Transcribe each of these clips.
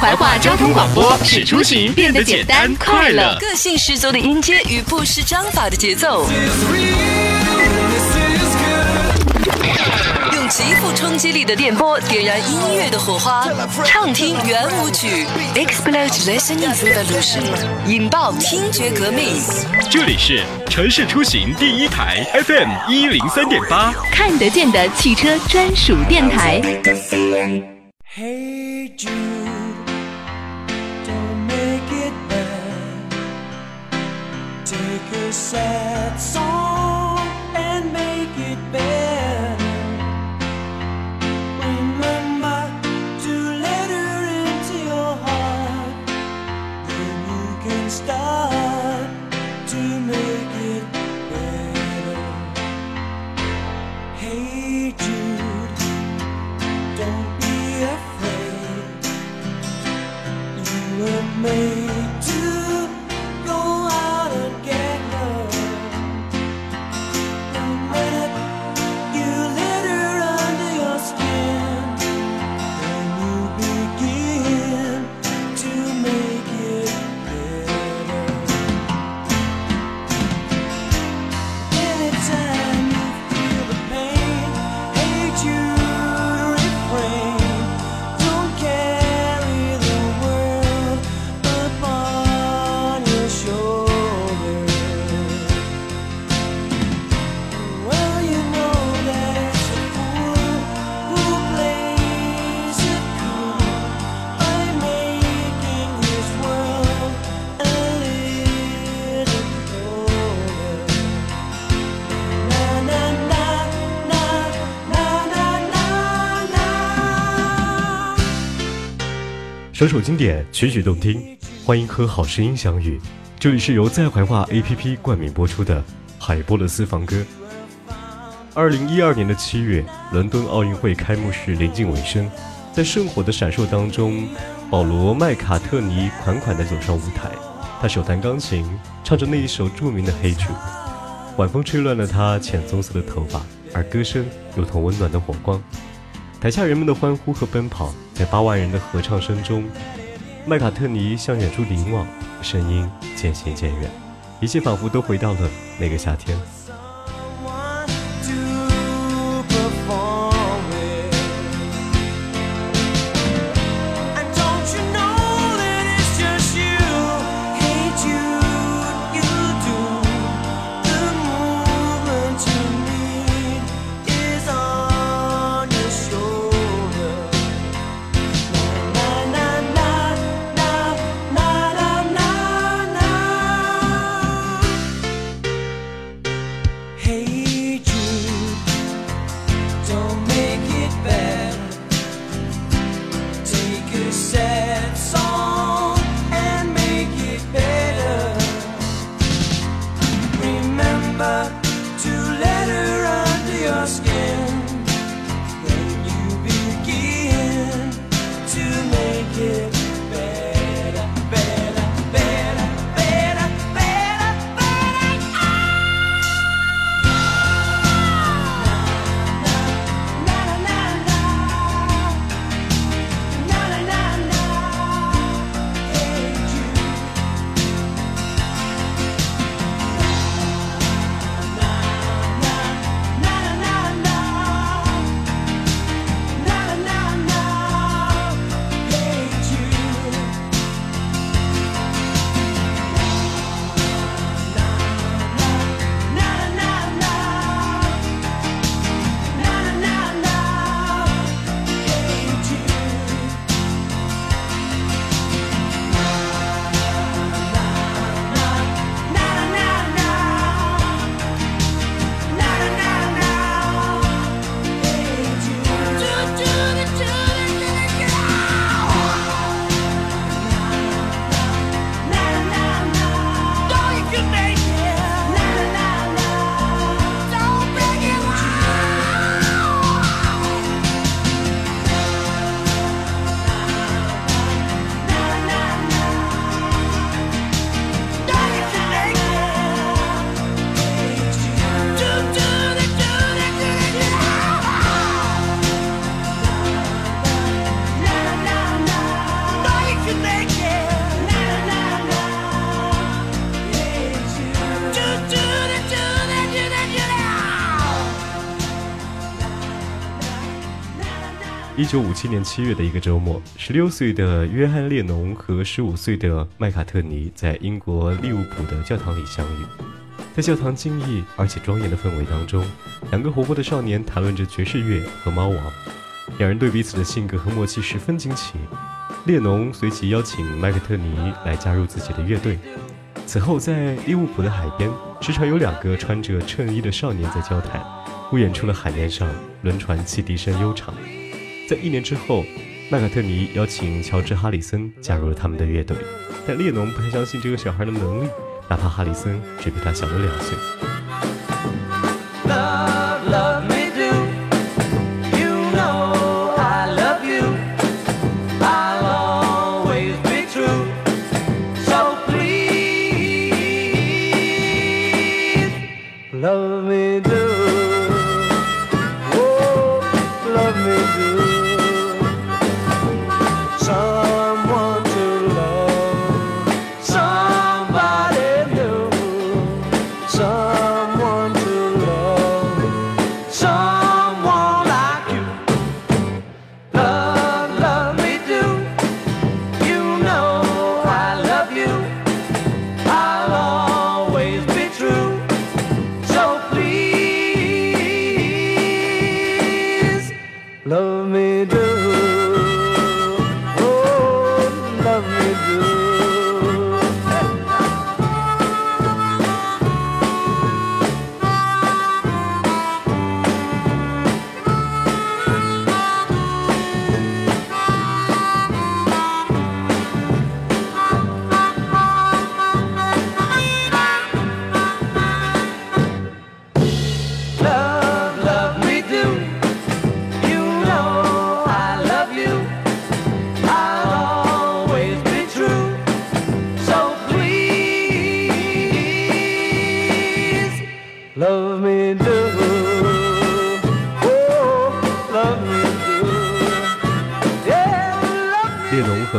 怀化交通广播使出行变得简单快乐。个性十足的音阶与不失章法的节奏，用极富冲击力的电波点燃音乐的火花，畅听圆舞曲，Explode Listening Revolution，引爆听觉革命。这里是城市出行第一台 FM 一零三点八，看得见的汽车专属电台。Hey Jude, sad song 首首经典，曲曲动听，欢迎和好声音相遇。这里是由在怀化 APP 冠名播出的《海波勒私房歌》。二零一二年的七月，伦敦奥运会开幕式临近尾声，在圣火的闪烁当中，保罗·麦卡特尼款款地走上舞台，他手弹钢琴，唱着那一首著名的《黑主》，晚风吹乱了他浅棕色的头发，而歌声如同温暖的火光。台下人们的欢呼和奔跑，在八万人的合唱声中，麦卡特尼向远处凝望，声音渐行渐远，一切仿佛都回到了那个夏天。一九五七年七月的一个周末，十六岁的约翰列侬和十五岁的麦卡特尼在英国利物浦的教堂里相遇。在教堂静谧而且庄严的氛围当中，两个活泼的少年谈论着爵士乐和猫王。两人对彼此的性格和默契十分惊奇。列侬随即邀请麦克特尼来加入自己的乐队。此后，在利物浦的海边，时常有两个穿着衬衣的少年在交谈。不远处的海面上，轮船汽笛声悠长。在一年之后，麦卡特尼邀请乔治·哈里森加入了他们的乐队，但列侬不太相信这个小孩的能力，哪怕哈里森只比他小了两岁。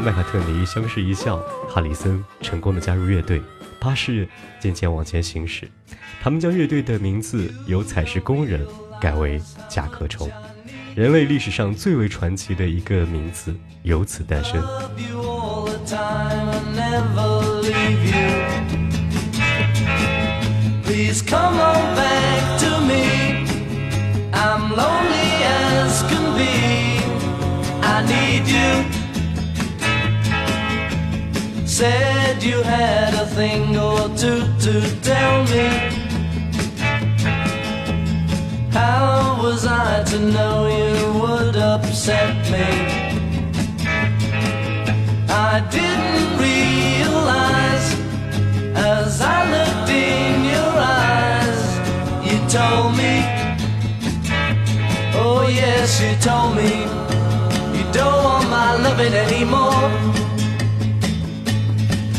麦卡特尼相视一笑，哈里森成功的加入乐队，巴士渐渐往前行驶。他们将乐队的名字由采石工人改为甲壳虫，人类历史上最为传奇的一个名字由此诞生。Said you had a thing or two to tell me. How was I to know you would upset me? I didn't realize as I looked in your eyes. You told me, oh yes, you told me you don't want my loving anymore.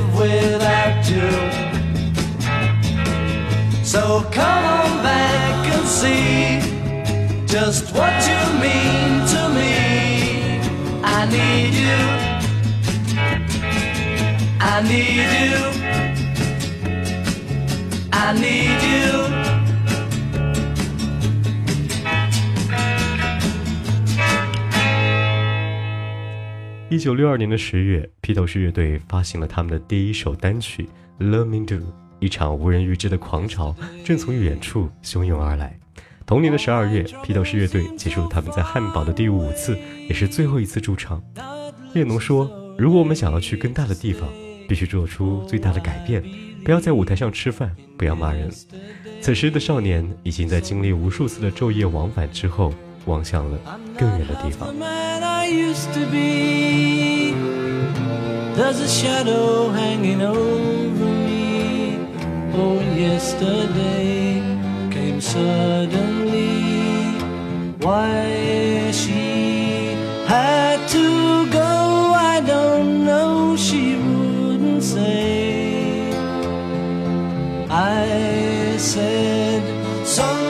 live without you. So come on back and see just what you mean to me. I need you. I need you. I need you. 一九六二年的十月，披头士乐队发行了他们的第一首单曲《Love Me Do》，一场无人预知的狂潮正从远处汹涌而来。同年的十二月，披头士乐队结束了他们在汉堡的第五次，也是最后一次驻唱。列侬说：“如果我们想要去更大的地方，必须做出最大的改变，不要在舞台上吃饭，不要骂人。”此时的少年已经在经历无数次的昼夜往返之后，望向了更远的地方。There's a shadow hanging over me. Oh, yesterday came suddenly. Why she had to go, I don't know. She wouldn't say. I said something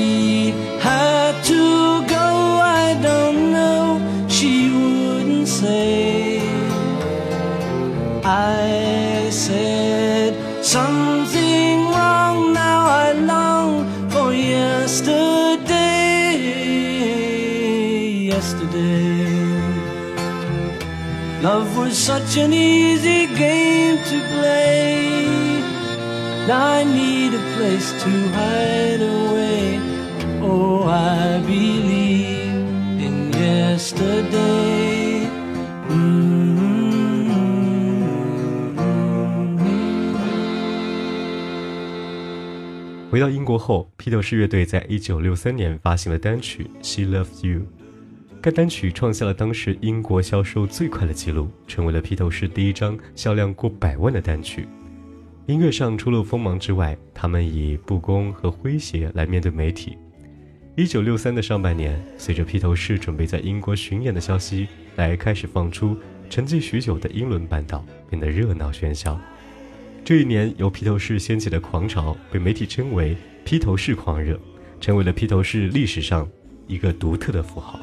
Yesterday. Love was such an easy game to play. Now I need a place to hide away. Oh, I believe in yesterday. Mm-hmm. 回到英国后，披头士乐队在一九六三年发行了单曲《She Loves You》。 该单曲创下了当时英国销售最快的记录，成为了披头士第一张销量过百万的单曲。音乐上除了锋芒之外，他们以不公和诙谐来面对媒体。一九六三的上半年，随着披头士准备在英国巡演的消息来开始放出，沉寂许久的英伦半岛变得热闹喧嚣。这一年，由披头士掀起的狂潮被媒体称为“披头士狂热”，成为了披头士历史上一个独特的符号。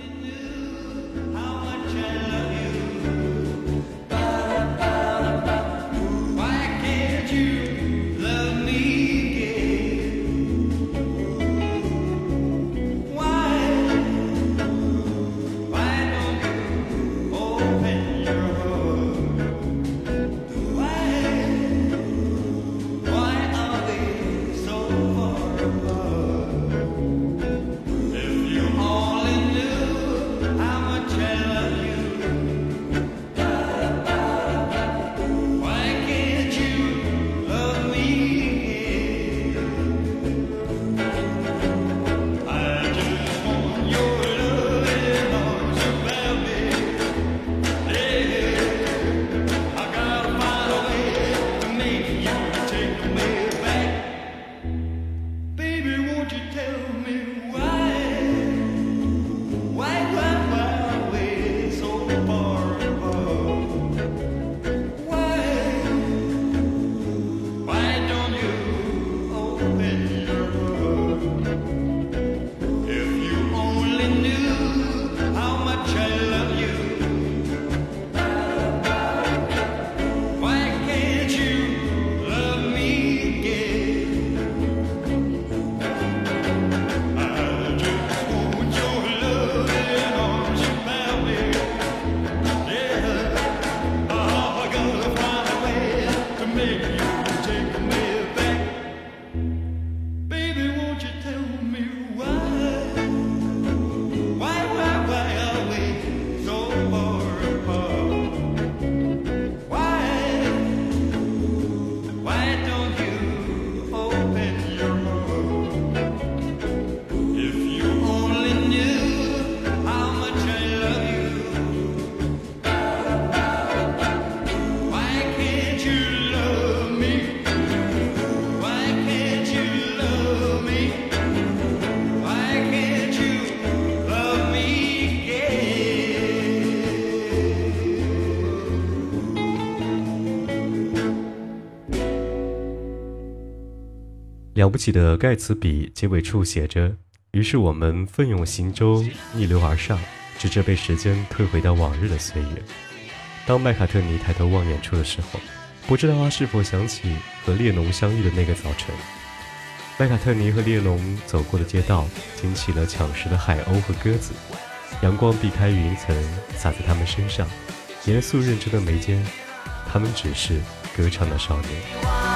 了不起的盖茨比结尾处写着：“于是我们奋勇行舟，逆流而上，直至被时间推回到往日的岁月。当麦卡特尼抬头望远处的时候，不知道他是否想起和列侬相遇的那个早晨。麦卡特尼和列侬走过的街道，惊起了抢食的海鸥和鸽子。阳光避开云层，洒在他们身上，严肃认真的眉间，他们只是歌唱的少年。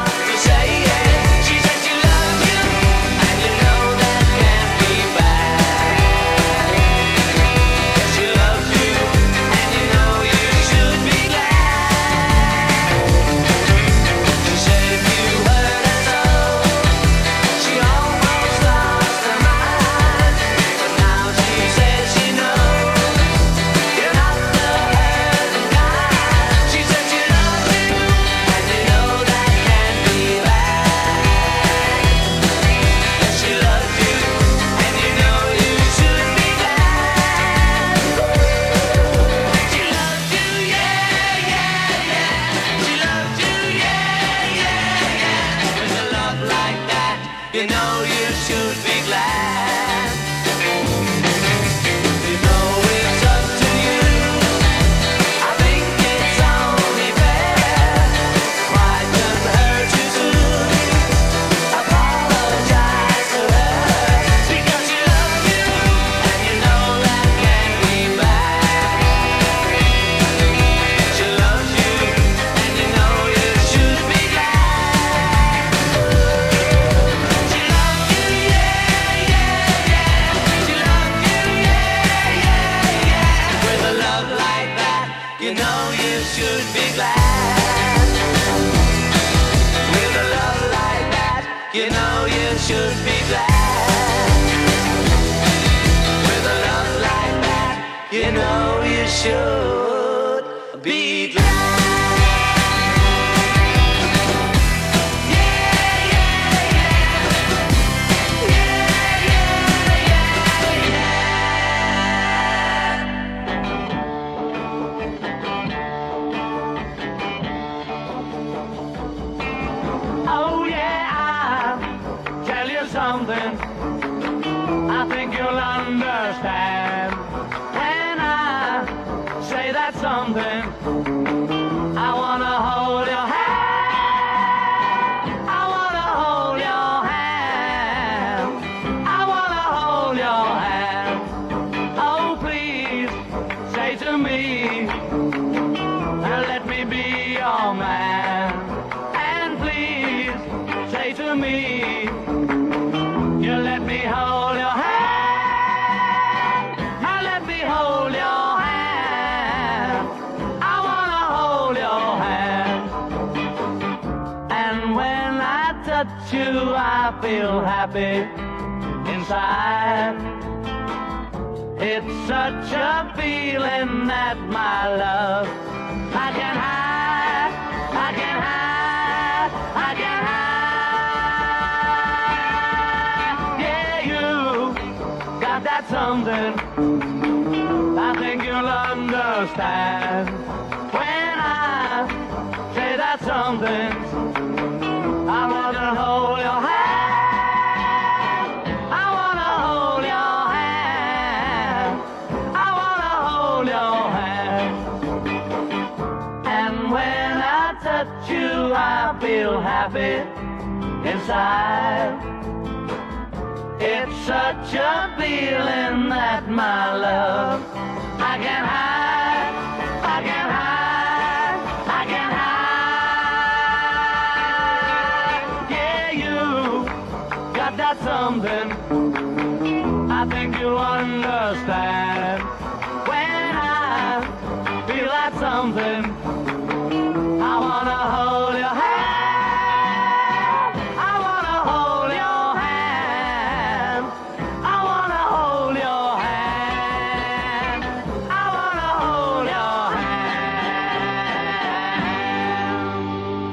Feel happy inside. It's such a feeling that my love I can hide, I can hide, I can hide. Yeah, you got that something. I think you'll understand when I say that something. Inside. It's such a feeling that my love I can't hide, I can't hide, I can't hide. Yeah, you got that something. I think you'll understand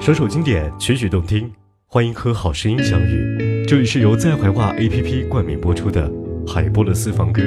首首经典，曲曲动听，欢迎和好声音相遇。这里是由在怀化 APP 冠名播出的海波的私房歌。